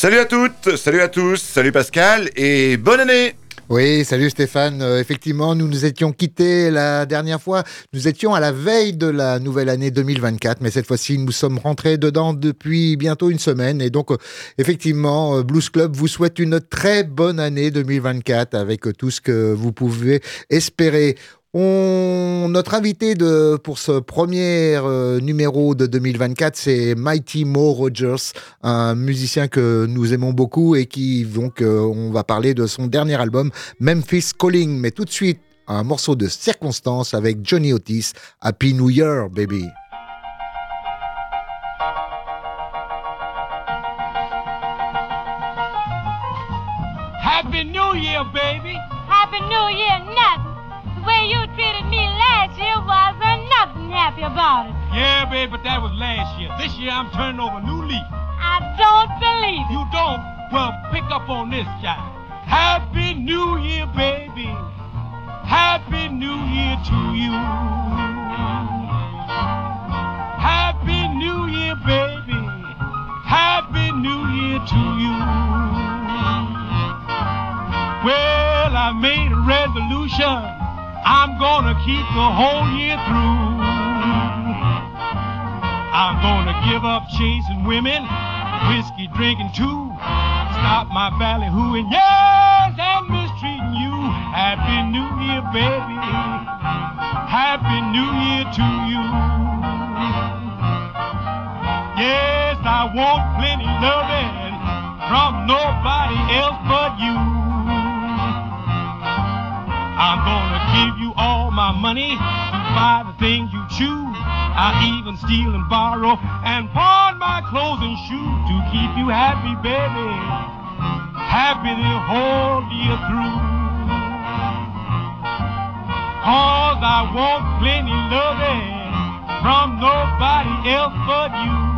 Salut à toutes, salut à tous, salut Pascal et bonne année oui, salut Stéphane. Euh, effectivement, nous nous étions quittés la dernière fois. Nous étions à la veille de la nouvelle année 2024, mais cette fois-ci, nous sommes rentrés dedans depuis bientôt une semaine. Et donc, euh, effectivement, euh, Blues Club vous souhaite une très bonne année 2024 avec tout ce que vous pouvez espérer. On, notre invité de, pour ce premier euh, numéro de 2024, c'est Mighty Mo Rogers, un musicien que nous aimons beaucoup et qui, donc, euh, on va parler de son dernier album, Memphis Calling. Mais tout de suite, un morceau de circonstance avec Johnny Otis, Happy New Year, baby. Happy New Year, baby. Happy New Year, nothing. The way you treated me last year wasn't nothing happy about it. Yeah, baby, but that was last year. This year I'm turning over a new leaf. I don't believe it. You don't? Well, pick up on this, child. Happy New Year, baby. Happy New Year to you. Happy New Year, baby. Happy New Year to you. Well, I made a resolution I'm gonna keep the whole year through. I'm gonna give up chasing women, whiskey drinking too. Stop my ballyhooing, yes, and mistreating you. Happy New Year, baby. Happy New Year to you. Yes, I want plenty loving from nobody else but you. I'm gonna give you all my money to buy the things you choose. I even steal and borrow and pawn my clothes and shoes to keep you happy, baby. Happy the whole year through. Cause I want plenty loving from nobody else but you.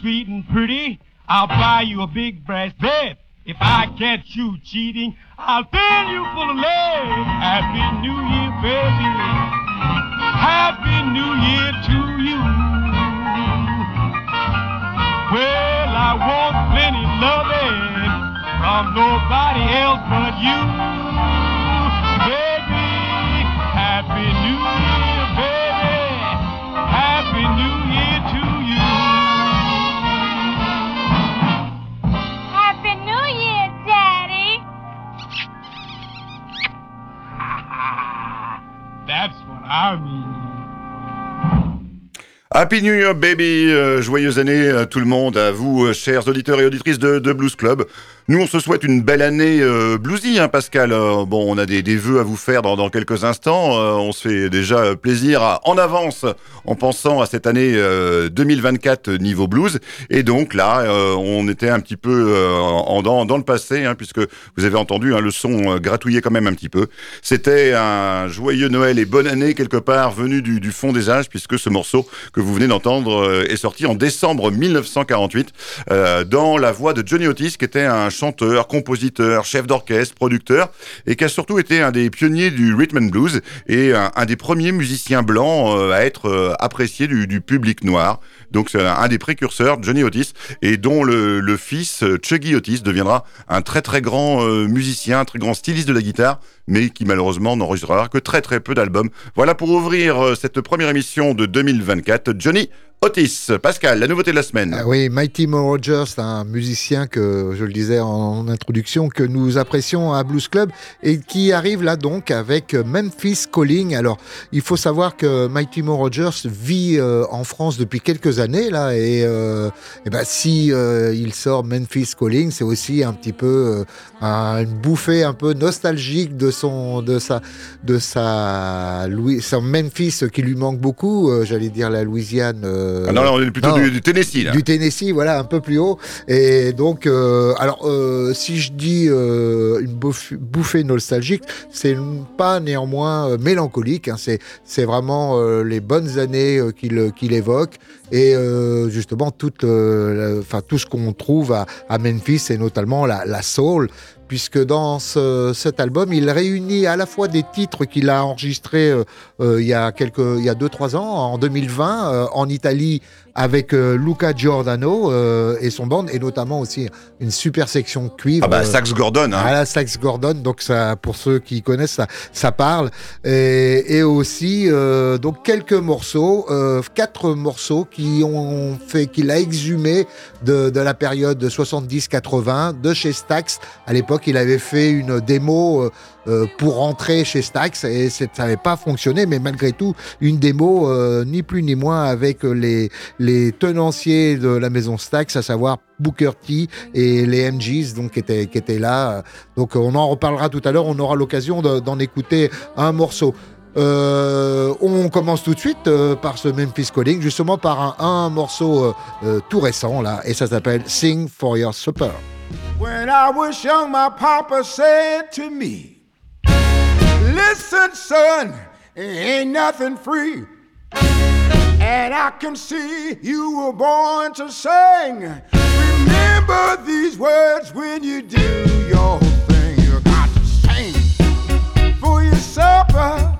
Sweet and pretty, I'll buy you a big brass bed. If I catch you cheating, I'll fill you full of lead. Happy New Year, baby. Happy New Year to you. Well, I want plenty loving from nobody else but you. Happy New Year, baby! Euh, joyeuse année à tout le monde, à vous, euh, chers auditeurs et auditrices de, Blues Club. Nous, on se souhaite une belle année euh, bluesy, hein, Pascal. Bon, on a des, des vœux à vous faire dans, quelques instants. On se fait déjà plaisir en avance en pensant à cette année 2024 niveau blues. Et donc là, on était un petit peu en, dans, dans le passé, hein, puisque vous avez entendu hein, le son gratouiller quand même un petit peu. C'était un joyeux Noël et bonne année quelque part venu du, du fond des âges, puisque ce morceau que vous venez d'entendre est sorti en décembre 1948 dans la voix de Johnny Otis, qui était un chanteur, compositeur, chef d'orchestre, producteur, et qui a surtout été un des pionniers du rhythm and blues et un, des premiers musiciens blancs euh, à être euh, apprécié du public noir. Donc c'est un des précurseurs, Johnny Otis, et dont le, fils Chuggy Otis deviendra un très très grand euh, musicien, un très grand styliste de la guitare, mais qui malheureusement n'enregistrera que très très peu d'albums. Voilà pour ouvrir cette première émission de 2024. Johnny Otis, Pascal, la nouveauté de la semaine. Ah oui, Mighty Mo Rogers, un musicien que, je le disais en introduction, que nous apprécions à Blues Club et qui arrive là donc avec Memphis Calling. Alors, il faut savoir que Mighty Mo Rogers vit euh, en France depuis quelques années là et, euh, et ben, si euh, il sort Memphis Calling, c'est aussi un petit peu une bouffée un peu nostalgique de son de sa de sa Louis, Memphis qui lui manque beaucoup, j'allais dire la Louisiane euh, Ah non, non, on est plutôt non. du, du Tennessee, là. du Tennessee, voilà, un peu plus haut. Et donc, euh, alors, euh, si je dis euh, une bouffée nostalgique, c'est pas néanmoins mélancolique. hein. c'est, vraiment les bonnes années qu'il, qu'il évoque et euh, justement toute, euh, tout ce qu'on trouve à, à Memphis et notamment la, la soul. Puisque dans ce- cet album, il réunit à la fois des titres qu'il a enregistrés euh, euh, il y a quelques, il y a deux trois ans, en 2020, euh, en Italie avec euh, Luca Giordano euh, et son band, et notamment aussi une super section cuivre. Ah bah, Sax Gordon, hein. à la Sax Gordon, donc ça, pour ceux qui connaissent, ça, ça parle. Et, et aussi, euh, donc quelques morceaux, euh, quatre morceaux qui ont fait, qu'il a exhumé de, de la période 70-80 de chez Stax. À l'époque, il avait fait une démo euh, euh, pour rentrer chez Stax et ça n'avait pas fonctionné, mais malgré tout, une démo euh, ni plus ni moins avec les, les tenanciers de la maison Stax, à savoir Booker T et les MGs donc, qui, étaient, qui étaient là. Donc on en reparlera tout à l'heure, on aura l'occasion de- d'en écouter un morceau. Euh, on commence tout de suite euh, par ce Memphis Calling, justement par un, un morceau euh, euh, tout récent là, et ça s'appelle Sing for Your Supper. When I was young, my papa said to me, Listen, son, ain't nothing free. And I can see you were born to sing. Remember these words when you do your thing. You got to sing for your supper.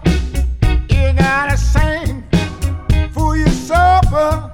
You gotta sing for your supper.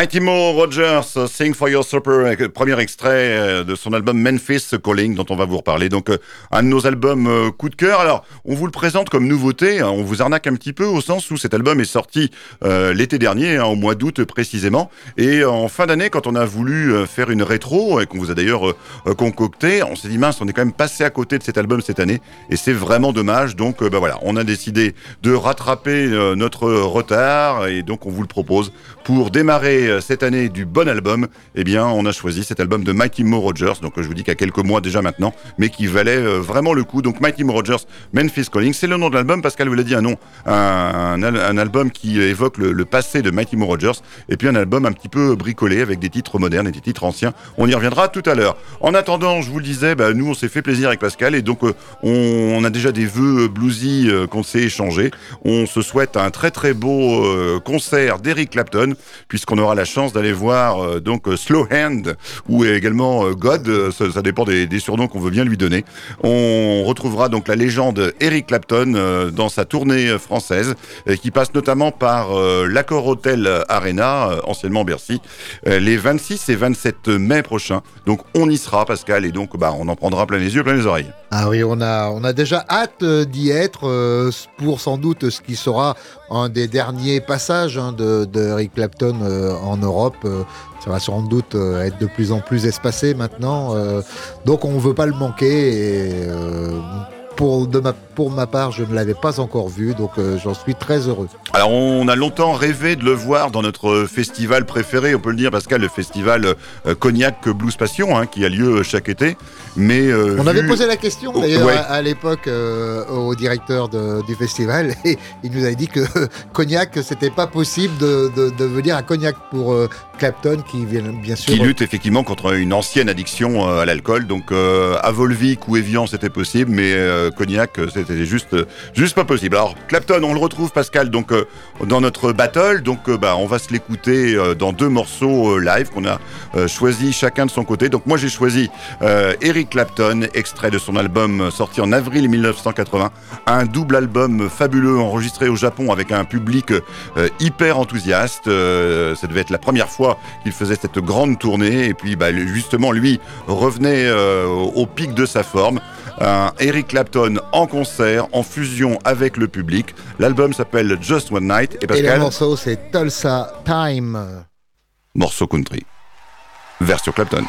Mighty Mo Rogers, Sing for Your Supper, premier extrait euh, de son album Memphis Calling, dont on va vous reparler. Donc, euh, un de nos albums euh, coup de cœur. Alors, on vous le présente comme nouveauté. Hein. on vous arnaque un petit peu au sens où cet album est sorti l'été dernier, hein, au mois d'août précisément. Et en fin d'année, quand on a voulu faire une rétro et qu'on vous a d'ailleurs concocté, on s'est dit mince, on est quand même passé à côté de cet album cette année. Et c'est vraiment dommage. Donc, bah voilà, on a décidé de rattraper notre retard et donc on vous le propose pour démarrer euh, cette année du bon album, eh bien, on a choisi cet album de Mighty Mo Rogers. Donc, je vous dis a quelques mois déjà maintenant, mais qui valait euh, vraiment le coup. Donc, Mighty Mo Rogers, Memphis Calling, c'est le nom de l'album. Pascal vous l'a dit, un nom, un, album qui évoque le, passé de Mighty Mo Rogers, et puis un album un petit peu bricolé avec des titres modernes et des titres anciens. On y reviendra tout à l'heure. En attendant, je vous le disais, bah, nous, on s'est fait plaisir avec Pascal, et donc, euh, on, a déjà des vœux bluesy qu'on s'est échangés. On se souhaite un très très beau concert d'Eric Clapton, puisqu'on aura la chance d'aller voir euh, donc euh, Slow Hand ou également euh, God, ça, dépend des, surnoms qu'on veut bien lui donner. On retrouvera donc la légende Eric Clapton dans sa tournée française qui passe notamment par l'Accord Hotel Arena, anciennement Bercy, les 26 et 27 mai prochains. Donc on y sera Pascal et donc bah, on en prendra plein les yeux, plein les oreilles. Ah oui, on a, déjà hâte d'y être pour sans doute ce qui sera un des derniers passages hein, de, Eric Clapton en Europe. Euh, ça va sans doute euh, être de plus en plus espacé maintenant. Euh, donc on ne veut pas le manquer. Pour, de ma, pour ma part, je ne l'avais pas encore vu, donc j'en suis très heureux. Alors, on a longtemps rêvé de le voir dans notre festival préféré, on peut le dire, Pascal, le festival Cognac Blues Passion, hein, qui a lieu chaque été. Mais euh, on avait posé la question d'ailleurs à, l'époque euh, au directeur du festival et il nous avait dit que Cognac c'était pas possible de, venir à Cognac pour euh, Clapton qui vient bien sûr qui lutte effectivement contre une ancienne addiction à l'alcool donc à Volvic ou Evian c'était possible mais Cognac c'était juste juste pas possible. Alors Clapton on le retrouve Pascal donc dans notre battle donc bah on va se l'écouter dans deux morceaux live qu'on a choisi chacun de son côté. Donc moi j'ai choisi Eric Clapton, extrait de son album sorti en avril 1980. Un double album fabuleux enregistré au Japon avec un public euh, hyper enthousiaste. Euh, ça devait être la première fois qu'il faisait cette grande tournée. Et puis bah, justement, lui revenait euh, au pic de sa forme. Eric Clapton en concert, en fusion avec le public. L'album s'appelle Just One Night. Et, Pascal, et le morceau, c'est Tulsa Time. Morceau country. Version Clapton.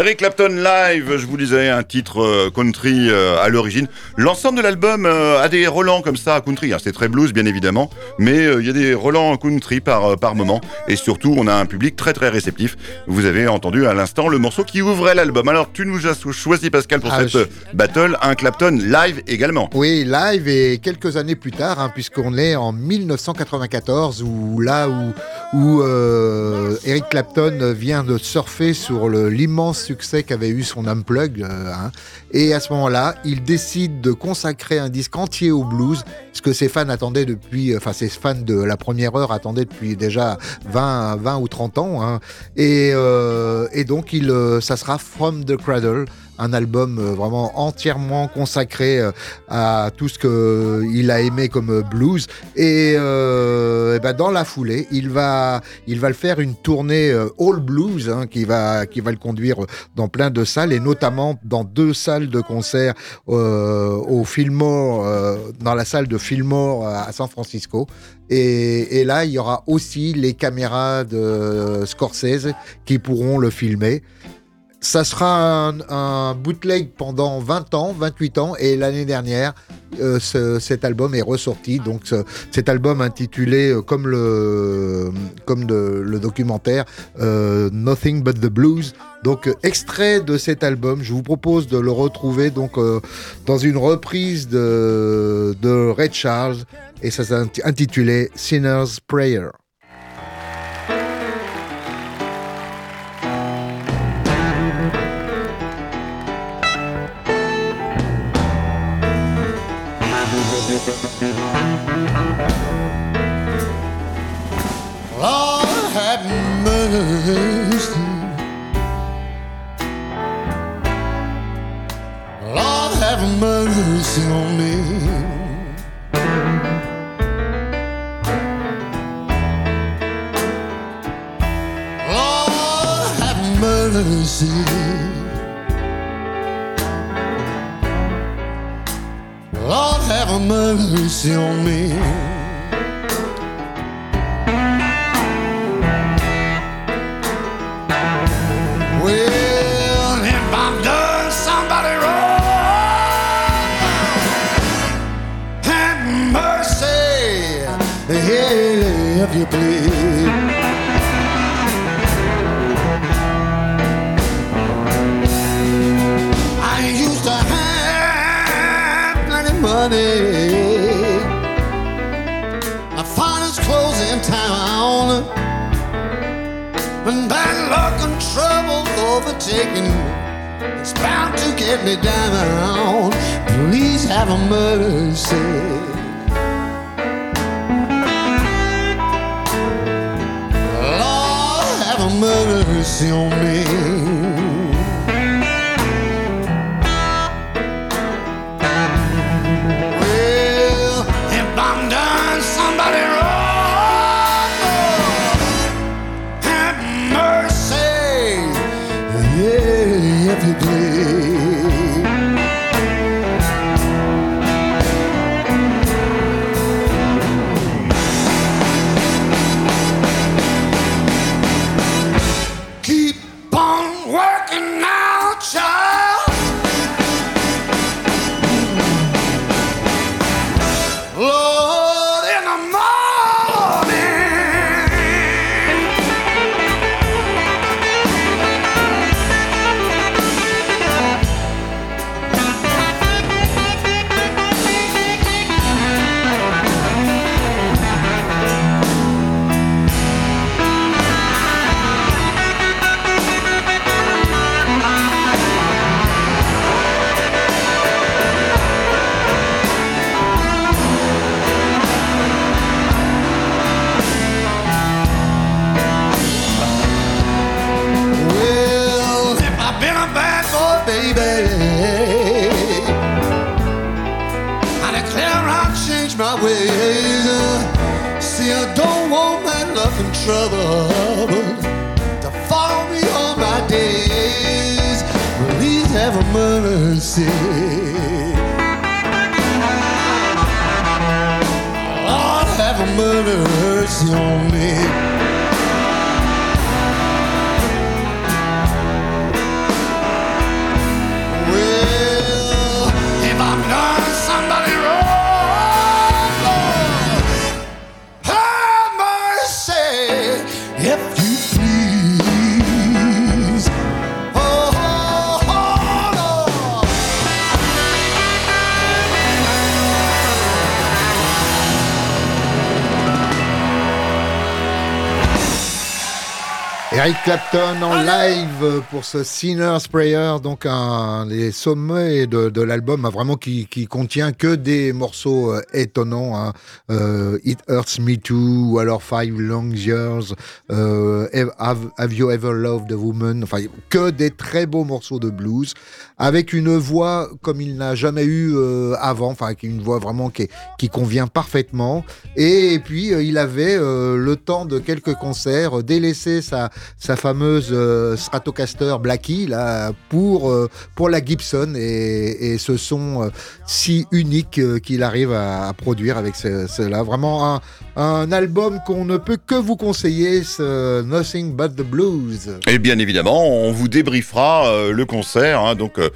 Eric Clapton live, je vous disais, un titre euh, country euh, à l'origine. L'ensemble de l'album euh, a des relents comme ça country. Hein, c'est très blues, bien évidemment, mais il y a des relents country par, par moment. Et surtout, on a un public très très réceptif. Vous avez entendu à l'instant le morceau qui ouvrait l'album. Alors, tu nous as choisi, Pascal, pour Ah, cette je- battle, un Clapton live également. Oui, live et quelques années plus tard, hein, puisqu'on est en 1994, où là où, où euh, Eric Clapton vient de surfer sur l'immense qu'avait eu son Unplug. euh, hein. et à ce moment-là, il décide de consacrer un disque entier au blues, ce que ses fans attendaient depuis, enfin ses fans de la première heure attendaient depuis déjà 20, 20 ou 30 ans. hein. Et, euh, et donc, il, euh, ça sera From the Cradle, un album euh, vraiment entièrement consacré euh, à tout ce qu'il a aimé comme euh, blues. Et, euh, eh ben dans la foulée, il va, il va le faire une tournée euh, all blues hein, qui, va, qui va le conduire dans plein de salles et notamment dans deux salles de concert euh, au Fillmore, euh, dans la salle de Fillmore à San Francisco. Et, et là, il y aura aussi les caméras de Scorsese qui pourront le filmer. Ça sera un, un bootleg pendant 20 ans, 28 ans, et l'année dernière, euh, ce- cet album est ressorti. Donc, ce- cet album intitulé, euh, comme le, comme de- le documentaire, euh, Nothing But the Blues. Donc, euh, extrait de cet album, je vous propose de le retrouver donc euh, dans une reprise de, de Ray Charles, et ça s'est intitulé Sinner's Prayer. Mercy. Lord oh, have mercy on me. Well, if I've done somebody wrong, have mercy, yeah, if you please. Money. My clothes in town. When bad luck and trouble overtaking It's bound to get me down Please have a mercy Lord, have a mercy on me ways. See, I don't want that luck and trouble to follow me all my days. Please have mercy. Lord, have mercy on me. Eric Clapton en live pour ce Sinner's Prayer, donc un des sommets de, de l'album, hein, vraiment qui, qui contient que des morceaux euh, étonnants. hein. Euh, It Hurts Me Too, ou alors Five Long Years, euh, have, Have You Ever Loved a Woman, enfin que des très beaux morceaux de blues, avec une voix comme il n'a jamais eu avant, enfin une voix vraiment qui, qui convient parfaitement. Et, puis il avait le temps de quelques concerts délaissé sa, sa fameuse euh, Stratocaster Blackie là pour euh, pour la Gibson et, ce son euh, si unique qu'il arrive à, produire avec ce- cela. Vraiment un, un album qu'on ne peut que vous conseiller, Nothing But the Blues. Et bien évidemment, on vous débriefera le concert. hein, donc, euh,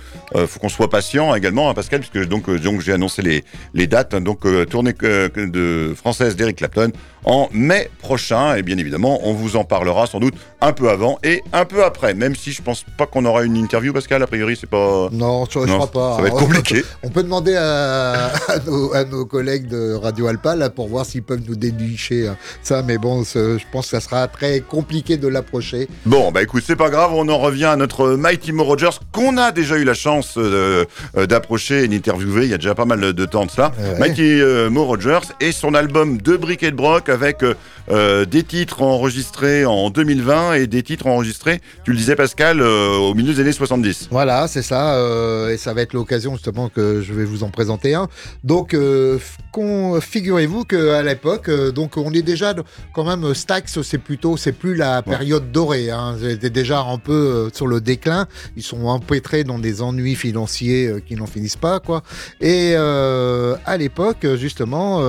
faut qu'on soit patient également, hein, Pascal, puisque donc, donc j'ai annoncé les, les dates. hein, donc, tournée de française d'Eric Clapton en mai prochain. Et bien évidemment, on vous en parlera sans doute un peu avant et un peu après. Même si je pense pas qu'on aura une interview, Pascal. A priori, c'est pas. Non, je, je Non, crois pas. Ça va être compliqué. On peut demander à, à nos, à nos collègues de Radio Alpa là, pour voir s'ils peuvent nous dénicher euh, ça, mais bon, je pense que ça sera très compliqué de l'approcher. Bon, bah écoute, c'est pas grave, on en revient à notre Mighty Mo Rogers, qu'on a déjà eu la chance euh, euh, d'approcher et d'interviewer il y a déjà pas mal de temps de cela. Ouais. Mighty euh, Mo Rogers et son album De Brick et de Broc avec euh, des titres enregistrés en 2020 et des titres enregistrés, tu le disais Pascal, euh, au milieu des années 70. Voilà, c'est ça, euh, et ça va être l'occasion justement que je vais vous en présenter un. Donc, euh, figurez-vous qu'à l'époque, donc on est déjà quand même Stax, c'est plutôt, c'est plus la période dorée. Hein, c'était déjà un peu sur le déclin. Ils sont empêtrés dans des ennuis financiers qui n'en finissent pas, quoi. Et à l'époque, justement,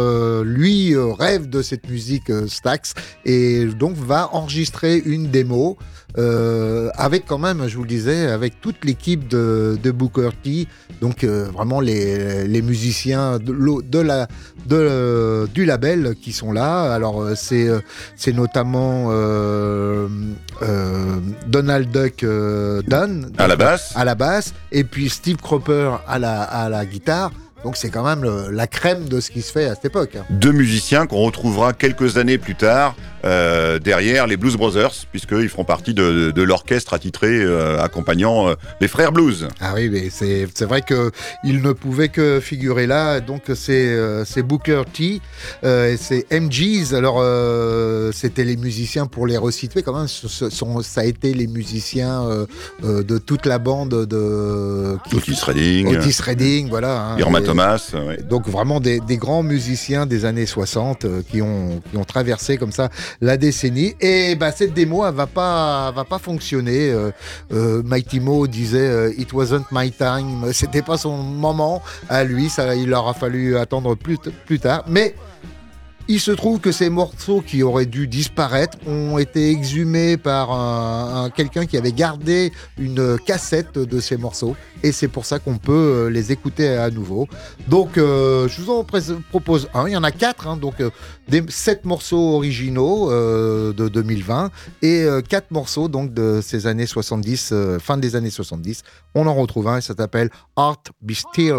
lui rêve de cette musique Stax et donc va enregistrer une démo euh, avec quand même, je vous le disais, avec toute l'équipe de, de Booker T, donc euh, vraiment les, les musiciens de, la, de, euh, du label qui sont là. Alors c'est c'est notamment Donald Duck Dunn À la basse, à la basse et puis Steve Cropper à la, à la guitare. Donc c'est quand même le- la crème de ce qui se fait à cette époque. hein. deux musiciens qu'on retrouvera quelques années plus tard euh, derrière les Blues Brothers, puisqu'ils feront partie de, de l'orchestre attitré euh, accompagnant euh, les frères Blues. Ah oui, mais c'est c'est vrai que il ne pouvait que figurer là. Donc c'est c'est Booker T, et c'est MGs. Alors c'était les musiciens pour les resituer quand même. Ce, ce sont, ça a été les musiciens de toute la bande de qui- Otis Redding, Otis Redding, voilà. hein. Irma Et- Donc vraiment des, des grands musiciens des années 60 euh, qui, ont, qui ont traversé comme ça la décennie. Et bah, cette démo, elle va pas, va pas fonctionner. Euh, euh, Mighty Mo disait euh, It wasn't my time. C'était pas son moment à lui. Ça, il aura fallu attendre plus, plus tard. Mais il se trouve que ces morceaux qui auraient dû disparaître ont été exhumés par un, un- quelqu'un qui avait gardé une cassette de ces morceaux. Et c'est pour ça qu'on peut euh, les écouter à nouveau. Donc, euh, je vous en propose un. Il y en a quatre, hein, donc euh, des, sept morceaux originaux de 2020 et quatre morceaux donc de ces années 70, euh, fin des années 70. On en retrouve un et ça s'appelle Art Be Still.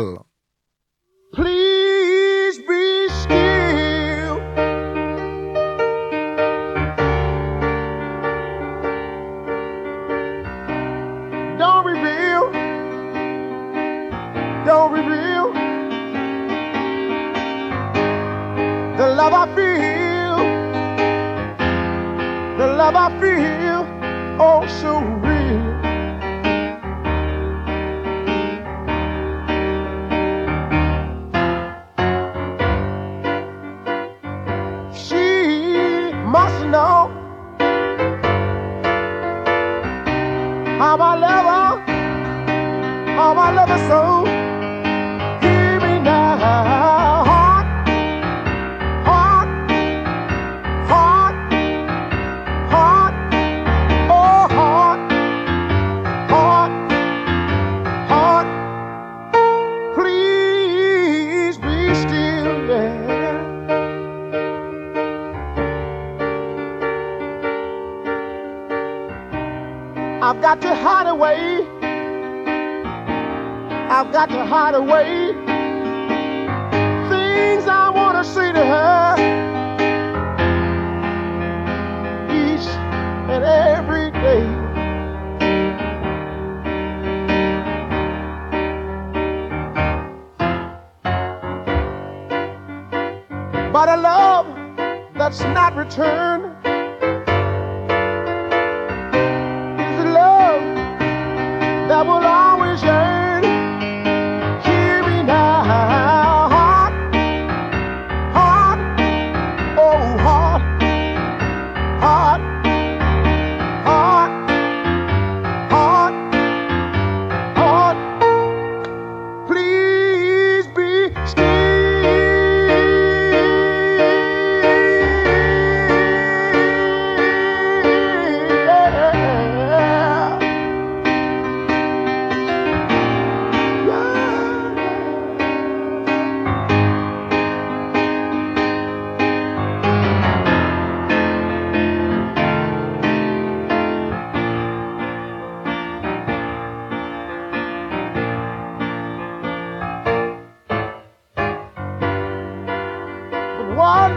One,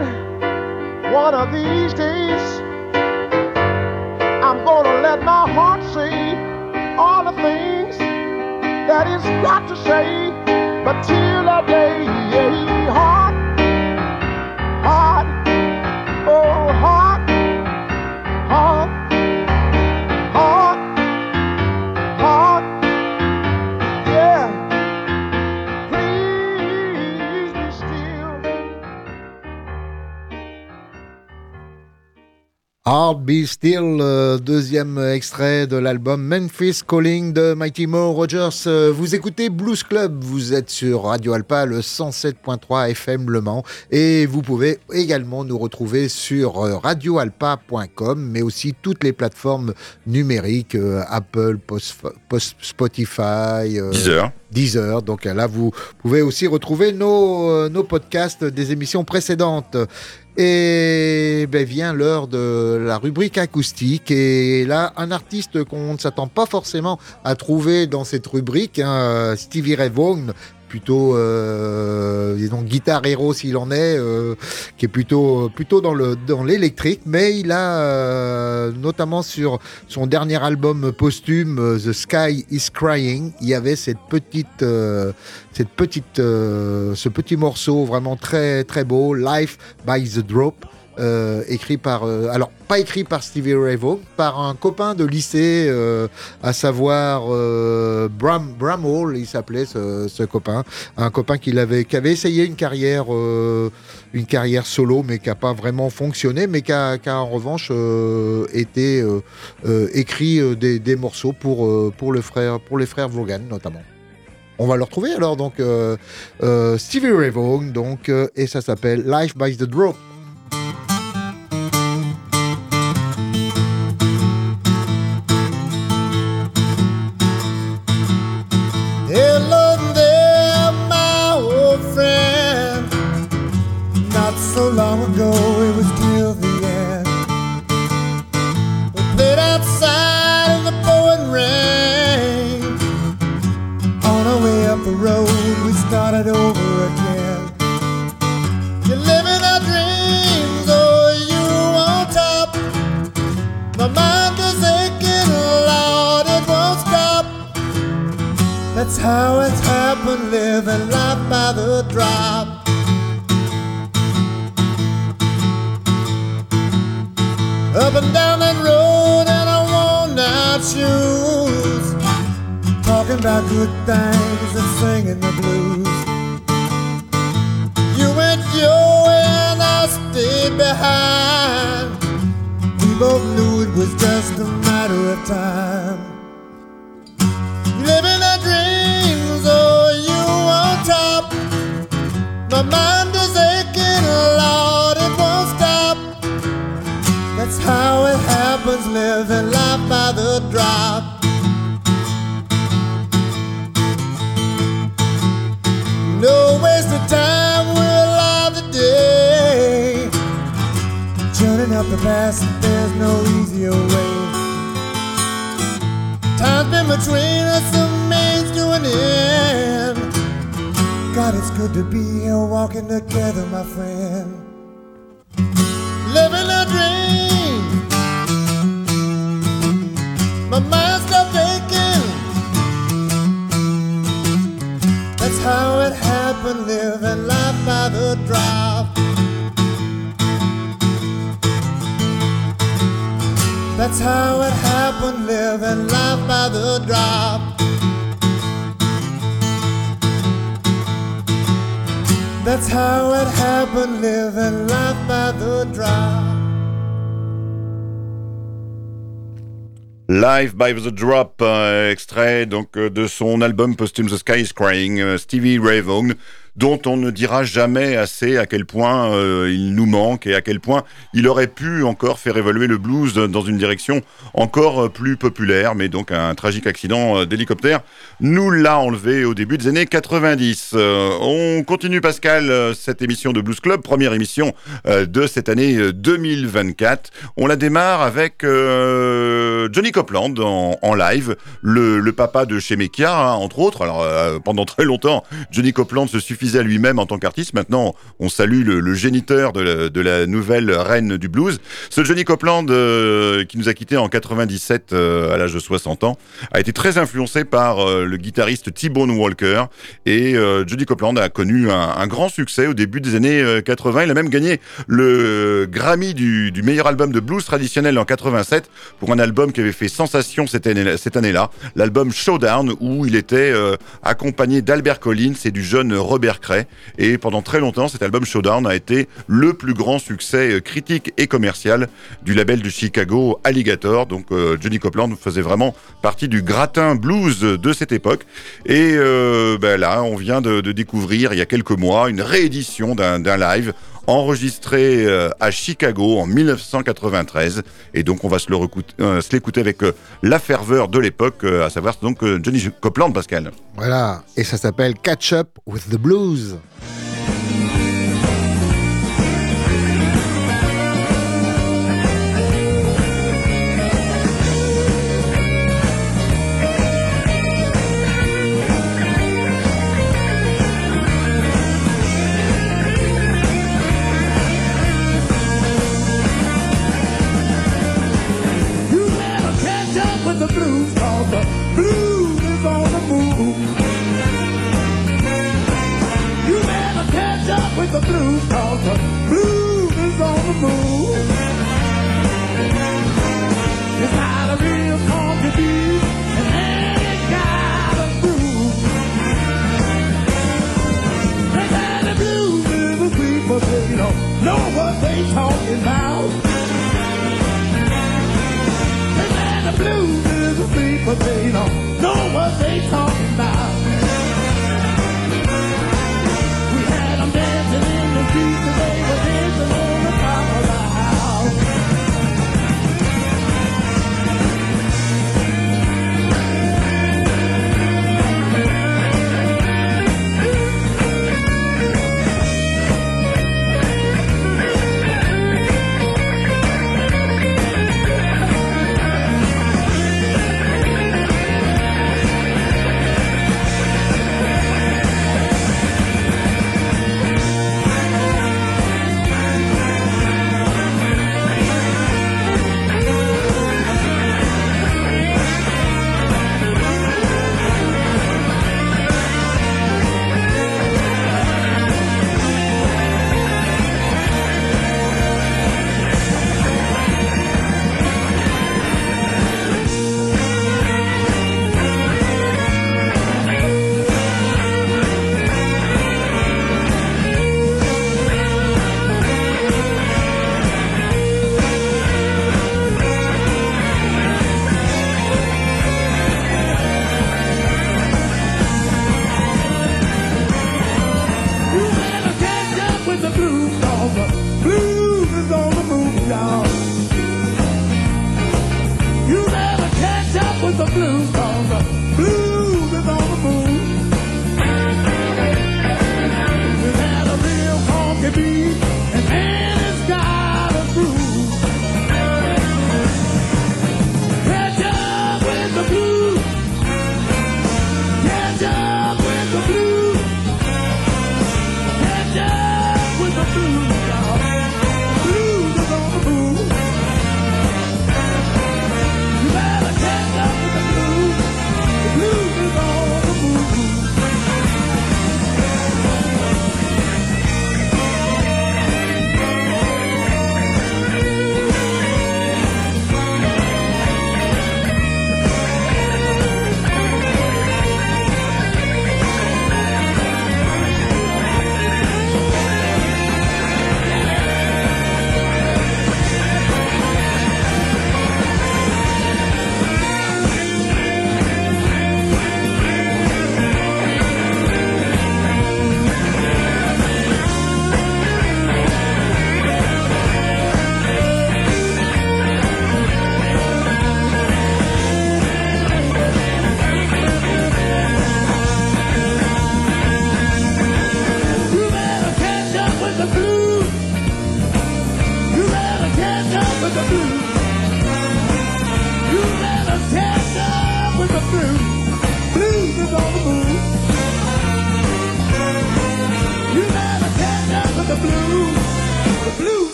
one of these days, I'm gonna let my heart say all the things that it's got to say. But till that day, heart, heart, Hard Be Still, euh, deuxième extrait de l'album Memphis Calling de Mighty Mo Rogers. Euh, Vous écoutez Blues Club, vous êtes sur Radio Alpa, le 107.3 FM Le Mans, et vous pouvez également nous retrouver sur euh, radioalpa.com, mais aussi toutes les plateformes numériques, euh, Apple, Post- Post- Spotify, 10 heures. Deezer. Donc là, vous pouvez aussi retrouver nos, nos podcasts des émissions précédentes. Et ben, vient l'heure de la rubrique acoustique. Et là, un artiste qu'on ne s'attend pas forcément à trouver dans cette rubrique, hein, Stevie Ray Vaughan, plutôt euh, disons guitare héros s'il en est, euh, qui est plutôt plutôt dans le dans l'électrique, mais il a euh, notamment sur son dernier album posthume The Sky Is Crying, il y avait cette petite cette petite ce petit morceau vraiment très très beau, Life by the Drop. Euh, écrit par, euh, alors pas écrit par Stevie Ray Vaughan, par un copain de lycée, euh, à savoir Bram, Bram Hall, il s'appelait ce, copain, un copain qui avait, qui avait essayé une carrière, une carrière solo, mais qui n'a pas vraiment fonctionné, mais qui a, en revanche été écrit des, morceaux pour, pour, le frère, pour les frères Vaughan notamment. On va le retrouver alors donc Stevie Ray Vaughan donc et ça s'appelle Life by the Drop. Turning up the past, there's no easier way. Time's been between us, the means to an end. God, it's good to be here walking together, my friend. Living a dream. My mind's stopped aching. That's how it happened, living life by the drop. That's how it happened, living life by the drop. That's how it happened, living life by the drop. Live by the Drop, euh, extrait donc euh, de son album posthume The Sky is Crying, euh, Stevie Ray Vaughan, dont on ne dira jamais assez à quel point euh, il nous manque et à quel point il aurait pu encore faire évoluer le blues dans une direction encore euh, plus populaire, mais donc un tragique accident euh, d'hélicoptère nous l'a enlevé au début des années 90. Euh, on continue Pascal cette émission de Blues Club, première émission de cette année euh, 2024. On la démarre avec Johnny Copland en, live, le, papa de Shemekia, hein, entre autres. Alors pendant très longtemps, Johnny Copland se suffisait à lui-même en tant qu'artiste. Maintenant, on salue le, géniteur de la, nouvelle reine du blues. Ce Johnny Copland, euh, qui nous a quittés en 97 euh, à l'âge de 60 ans, a été très influencé par euh, le guitariste T-Bone Walker. Et Johnny Copland a connu un, grand succès au début des années euh, 80. Il a même gagné le Grammy du, meilleur album de blues traditionnel en 87 pour un album qui avait fait sensation cette année- cette année-là, l'album Showdown, où il était accompagné d'Albert Collins et du jeune Robert Et pendant très longtemps, cet album Showdown a été le plus grand succès euh, critique et commercial du label de Chicago Alligator. Donc euh, Johnny Copland faisait vraiment partie du gratin blues de cette époque. Et euh, ben là, on vient de, découvrir il y a quelques mois une réédition d'un live enregistré euh, à Chicago en 1993. Et donc, on va se euh, l'écouter avec euh, la ferveur de l'époque, à savoir donc Johnny Copland, Pascal. Voilà, et ça s'appelle Catch Up with the Blues.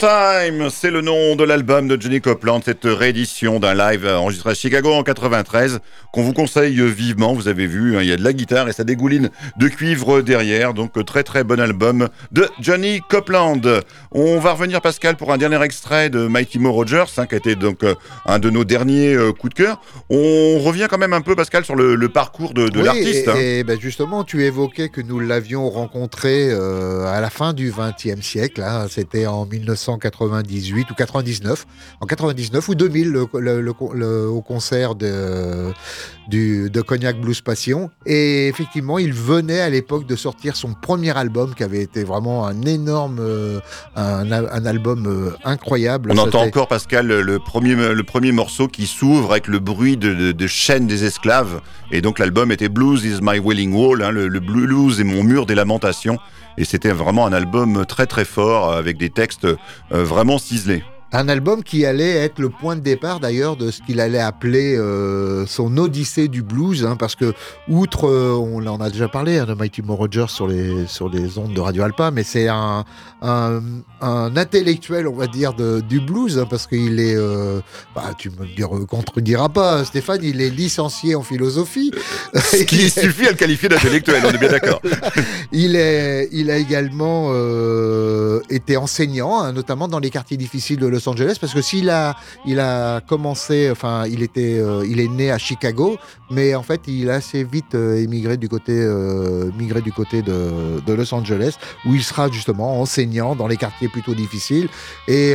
Showtime, c'est le nom de l'album de Johnny Copeland, cette réédition d'un live enregistré à Chicago en 93, qu'on vous conseille vivement. Vous avez vu, hein, il y a de la guitare et ça dégouline de cuivre derrière. Donc très très bon album de Johnny Copeland. On va revenir Pascal pour un dernier extrait de Mighty Mo Rogers, hein, qui a été donc euh, un de nos derniers euh, coups de cœur. On revient quand même un peu Pascal sur le, le parcours de, de Oui, l'artiste. Et, hein. et, ben, justement, tu évoquais que nous l'avions rencontré euh, à la fin du XXe siècle. hein. C'était en 1998 ou 99, en 99 ou 2000 le- le- le- le- au concert de, du, de Cognac Blues Passion. Et effectivement, il venait à l'époque de sortir son premier album qui avait été vraiment un énorme, euh, un, un album euh, incroyable. On entend encore, Pascal, le premier, le premier morceau qui s'ouvre avec le bruit de, de, de chaînes des esclaves. Et donc l'album était Blues is my wailing wall, hein, le, le blues est mon mur des lamentations. Et c'était vraiment un album très très fort, avec des textes euh, vraiment ciselés. Un album qui allait être le point de départ d'ailleurs de ce qu'il allait appeler euh, son odyssée du blues, hein, parce que outre, euh, on en a déjà parlé hein, de Mighty Mo Rogers sur les, sur les ondes de Radio Alpa, mais c'est un, un, un intellectuel, on va dire, de, du blues, hein, parce qu'il est, euh, bah, tu me dire, contrediras pas, Stéphane, il est licencié en philosophie. Ce qui suffit à le qualifier d'intellectuel, on est bien d'accord. Il, est, il a également euh, été enseignant, hein, notamment dans les quartiers difficiles de Los Angeles, parce que s'il a, il a commencé, enfin, il était, euh, il est né à Chicago, mais en fait, il a assez vite euh, émigré du côté, euh, migré du côté de, Los Angeles, où il sera justement enseignant dans les quartiers plutôt difficiles, et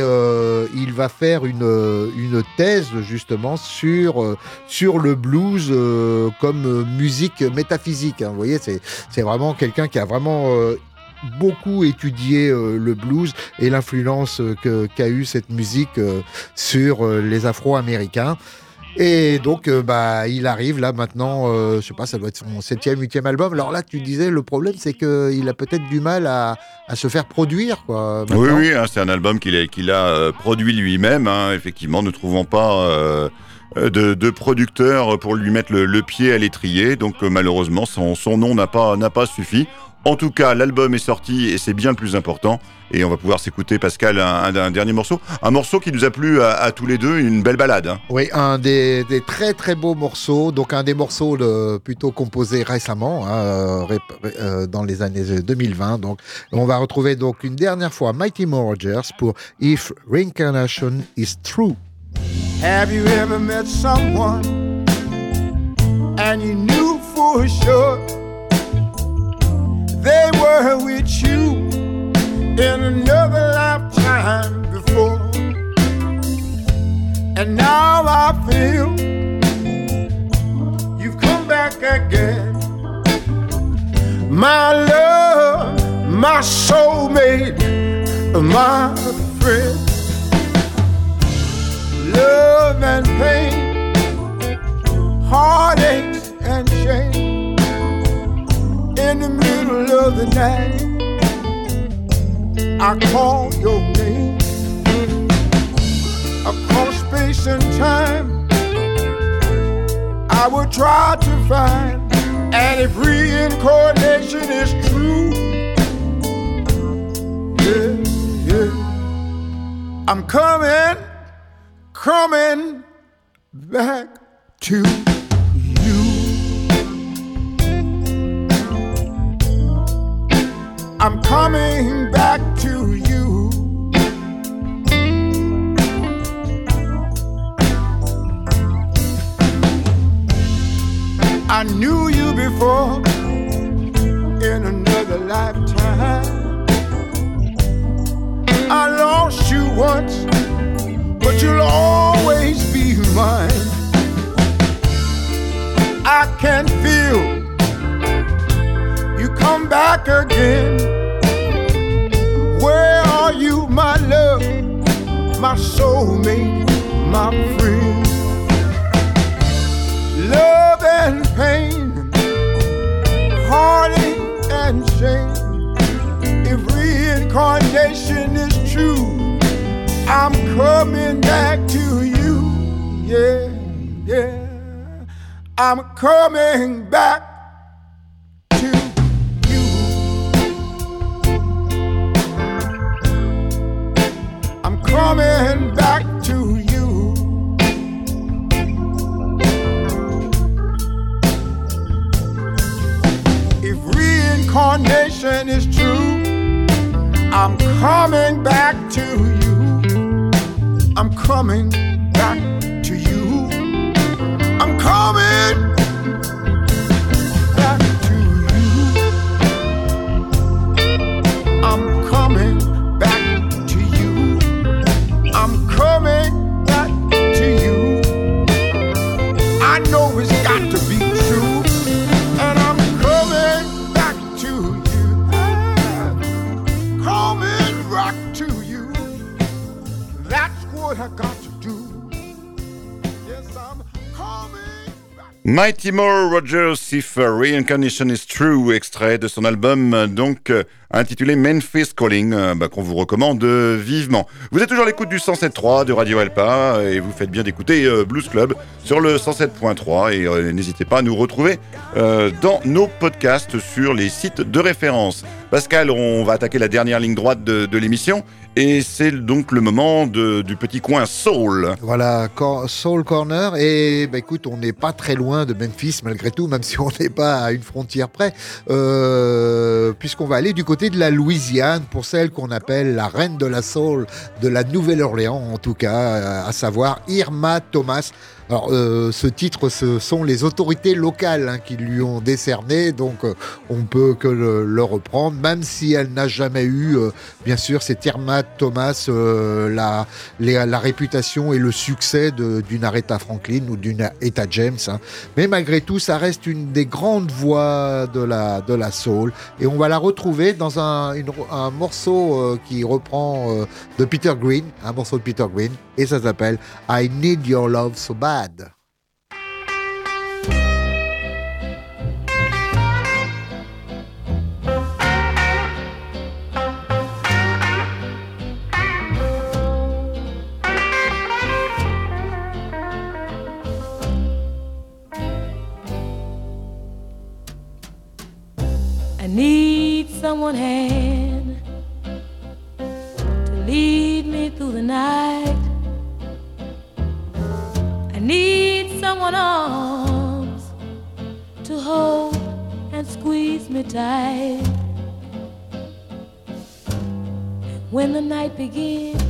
il va faire une, une thèse justement sur, sur le blues comme musique métaphysique. hein. Vous voyez, c'est vraiment quelqu'un qui a vraiment beaucoup étudié euh, le blues et l'influence euh, qu'a eu cette musique euh, sur les Afro-Américains. Et donc, bah, il arrive là maintenant, euh, je sais pas, ça doit être son septième, huitième album. Alors là, tu disais, le problème, c'est qu'il a peut-être du mal à, se faire produire, quoi. Oui, oui, hein, c'est un album qu'il a, produit lui-même. hein. Effectivement, ne trouvons pas de, producteur pour lui mettre le, pied à l'étrier. Donc malheureusement, son, son nom n'a pas, n'a pas suffi. En tout cas, l'album est sorti et c'est bien le plus important. Et on va pouvoir s'écouter, Pascal, un, un- un dernier morceau. Un morceau qui nous a plu à, à tous les deux, une belle balade. hein. Oui, un des, des très très beaux morceaux, donc un des morceaux plutôt composés récemment, hein, euh, ré- ré- euh, dans les années 2020. Donc, on va retrouver donc une dernière fois Mighty Mo Rogers pour If Reincarnation is True. Have you ever met someone and you knew for sure they were with you in another lifetime before? And now I feel you've come back again. My love, my soulmate, my friend love and pain, heartaches and shame. In the middle of the night, I call your name. Across space and time, I will try to find. And if reincarnation is true, yeah, yeah, I'm coming coming back to I'm coming back to you. I knew you before in another lifetime. I lost you once but you'll always be mine. I can feel you come back again. My soulmate, my friend? Love and pain, heartache and shame. If reincarnation is true, I'm coming back to you. Yeah, yeah. I'm coming back coming back to you. If reincarnation is true, I'm coming back to you. I'm coming Mighty Moore Rogers, If Reincarnation is True, extrait de son album donc euh, intitulé Memphis Calling, euh, bah, qu'on vous recommande euh, vivement. Vous êtes toujours à l'écoute du 107.3 de Radio Alpa et vous faites bien d'écouter Blues Club sur le 107.3 et n'hésitez pas à nous retrouver dans nos podcasts sur les sites de référence. Pascal, on va attaquer la dernière ligne droite de l'émission et c'est donc le moment de- du petit coin soul. Voilà, Cor- Soul Corner. Et bah, écoute, on n'est pas très loin de Memphis malgré tout, même si on n'est pas à une frontière près, euh, puisqu'on va aller du côté de la Louisiane pour celle qu'on appelle la reine de la soul de la Nouvelle-Orléans, en tout cas, euh, à savoir Irma Thomas. Alors, euh, ce titre, ce sont les autorités locales hein, qui lui ont décerné, donc euh, on peut que le, le reprendre, même si elle n'a jamais eu, euh, bien sûr, c'est Irma Thomas, euh, la, la réputation et le succès d'une Aretha Franklin ou d'une Etta James. hein. Mais malgré tout, ça reste une des grandes voix de la, de la soul. Et on va la retrouver dans un, une- un morceau euh, qui reprend euh, de Peter Green, un morceau de Peter Green, et ça s'appelle I Need Your Love So Bad. I need someone hand to lead me through the night. I need someone arms to hold and squeeze me tight. When the night begins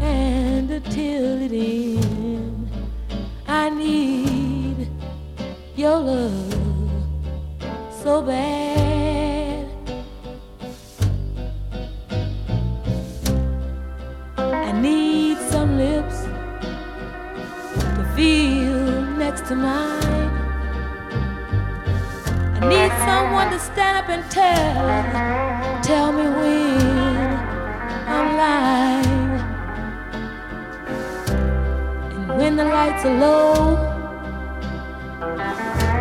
and until it ends, I need your love so bad. To mine. I need someone to stand up and tell, tell me when I'm lying. And when the lights are low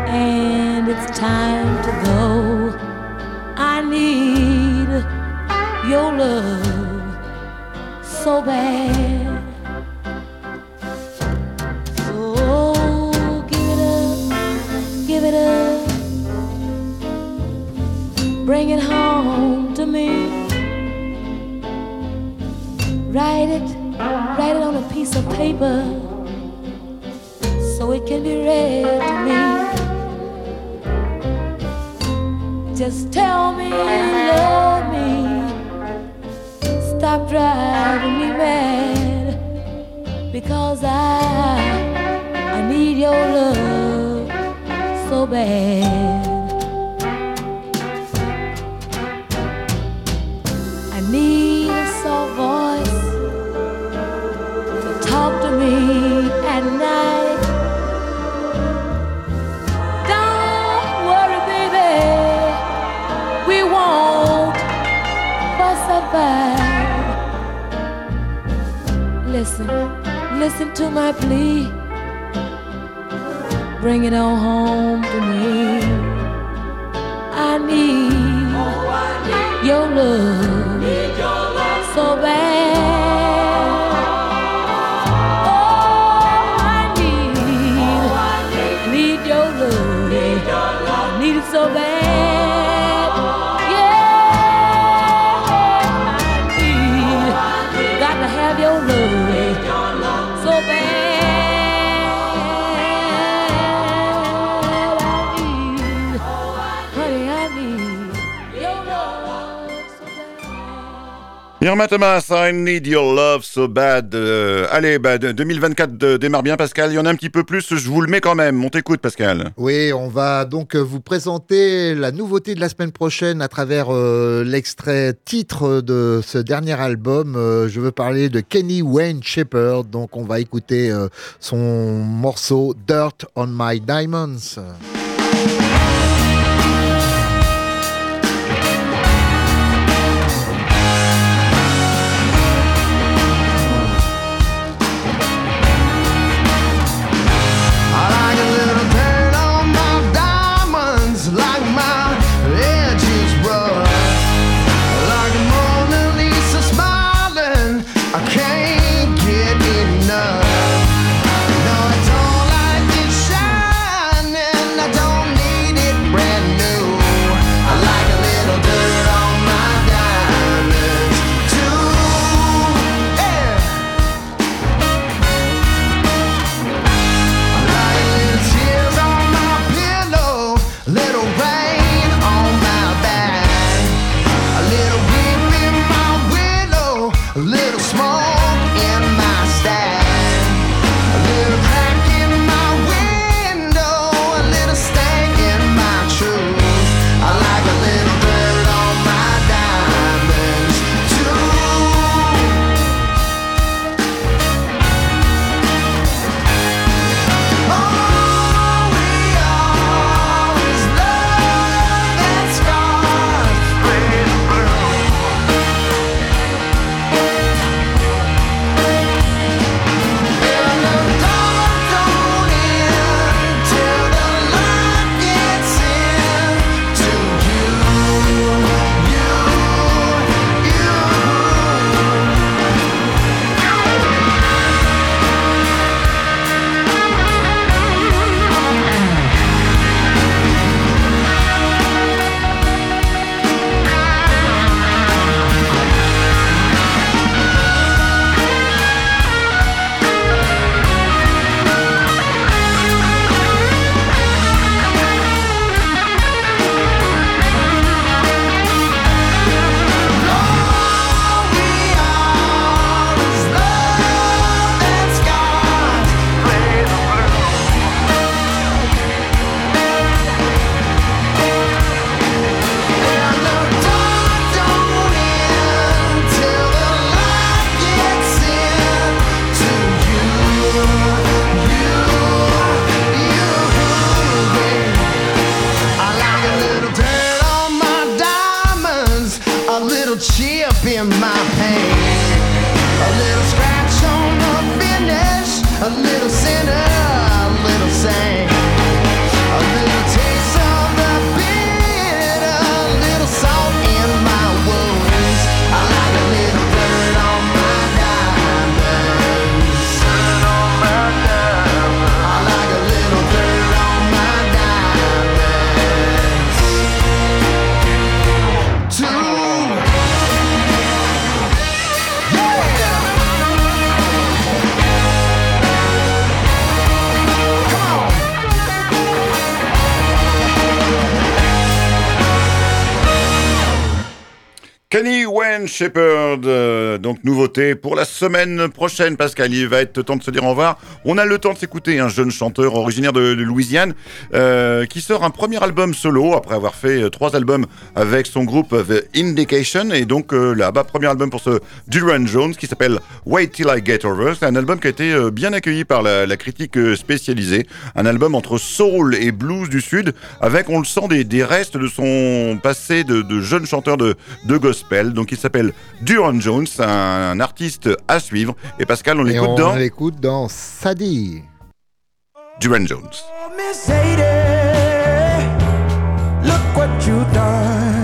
and it's time to go. I need your love so bad. Bring it home to me. Write it, write it on a piece of paper so it can be read to me. Just tell me you love me. Stop driving me mad because I I need your love so bad. At night. Don't worry, baby. We won't fight. Listen, listen to my plea. Bring it on home to me. I need, oh, your love so bad. Thomas, I need your love so bad. Euh, allez, bah, 2024 de- démarre bien, Pascal. Il y en a un petit peu plus, je vous le mets quand même. On t'écoute, Pascal. Oui, on va donc euh, vous présenter la nouveauté de la semaine prochaine à travers euh, l'extrait titre de ce dernier album. Euh, je veux parler de Kenny Wayne Shepherd. Donc, on va écouter euh, son morceau Dirt on My Diamonds. Wayne Shepherd, euh, donc nouveauté pour la semaine prochaine, Pascal. Il va être temps de se dire au revoir. On a le temps de s'écouter un jeune chanteur originaire de, Louisiane euh, qui sort un premier album solo après avoir fait euh, trois albums avec son groupe The Indication. Et donc euh, là-bas, premier album pour ce Duran Jones qui s'appelle Wait Till I Get Over. C'est un album qui a été euh, bien accueilli par la, critique euh, spécialisée. Un album entre soul et blues du Sud avec, on le sent, des, restes de son passé de, de jeune chanteur de, de gospel. Donc il s'appelle Duran Jones, un, un artiste à suivre. Et Pascal, on l'écoute on dans l'écoute dans Sadie. Duran Jones. Oh, Miss Sadie, look what you done.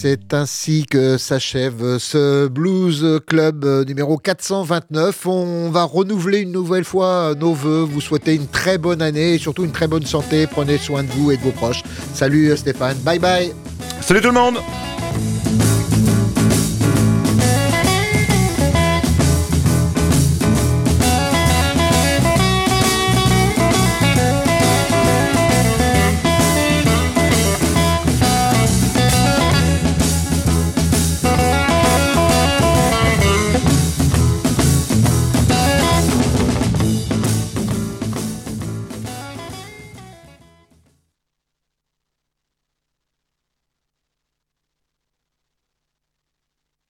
C'est ainsi que s'achève ce Blues Club numéro 429. On va renouveler une nouvelle fois nos voeux, vous souhaiter une très bonne année et surtout une très bonne santé. Prenez soin de vous et de vos proches. Salut Stéphane, bye bye. Salut tout le monde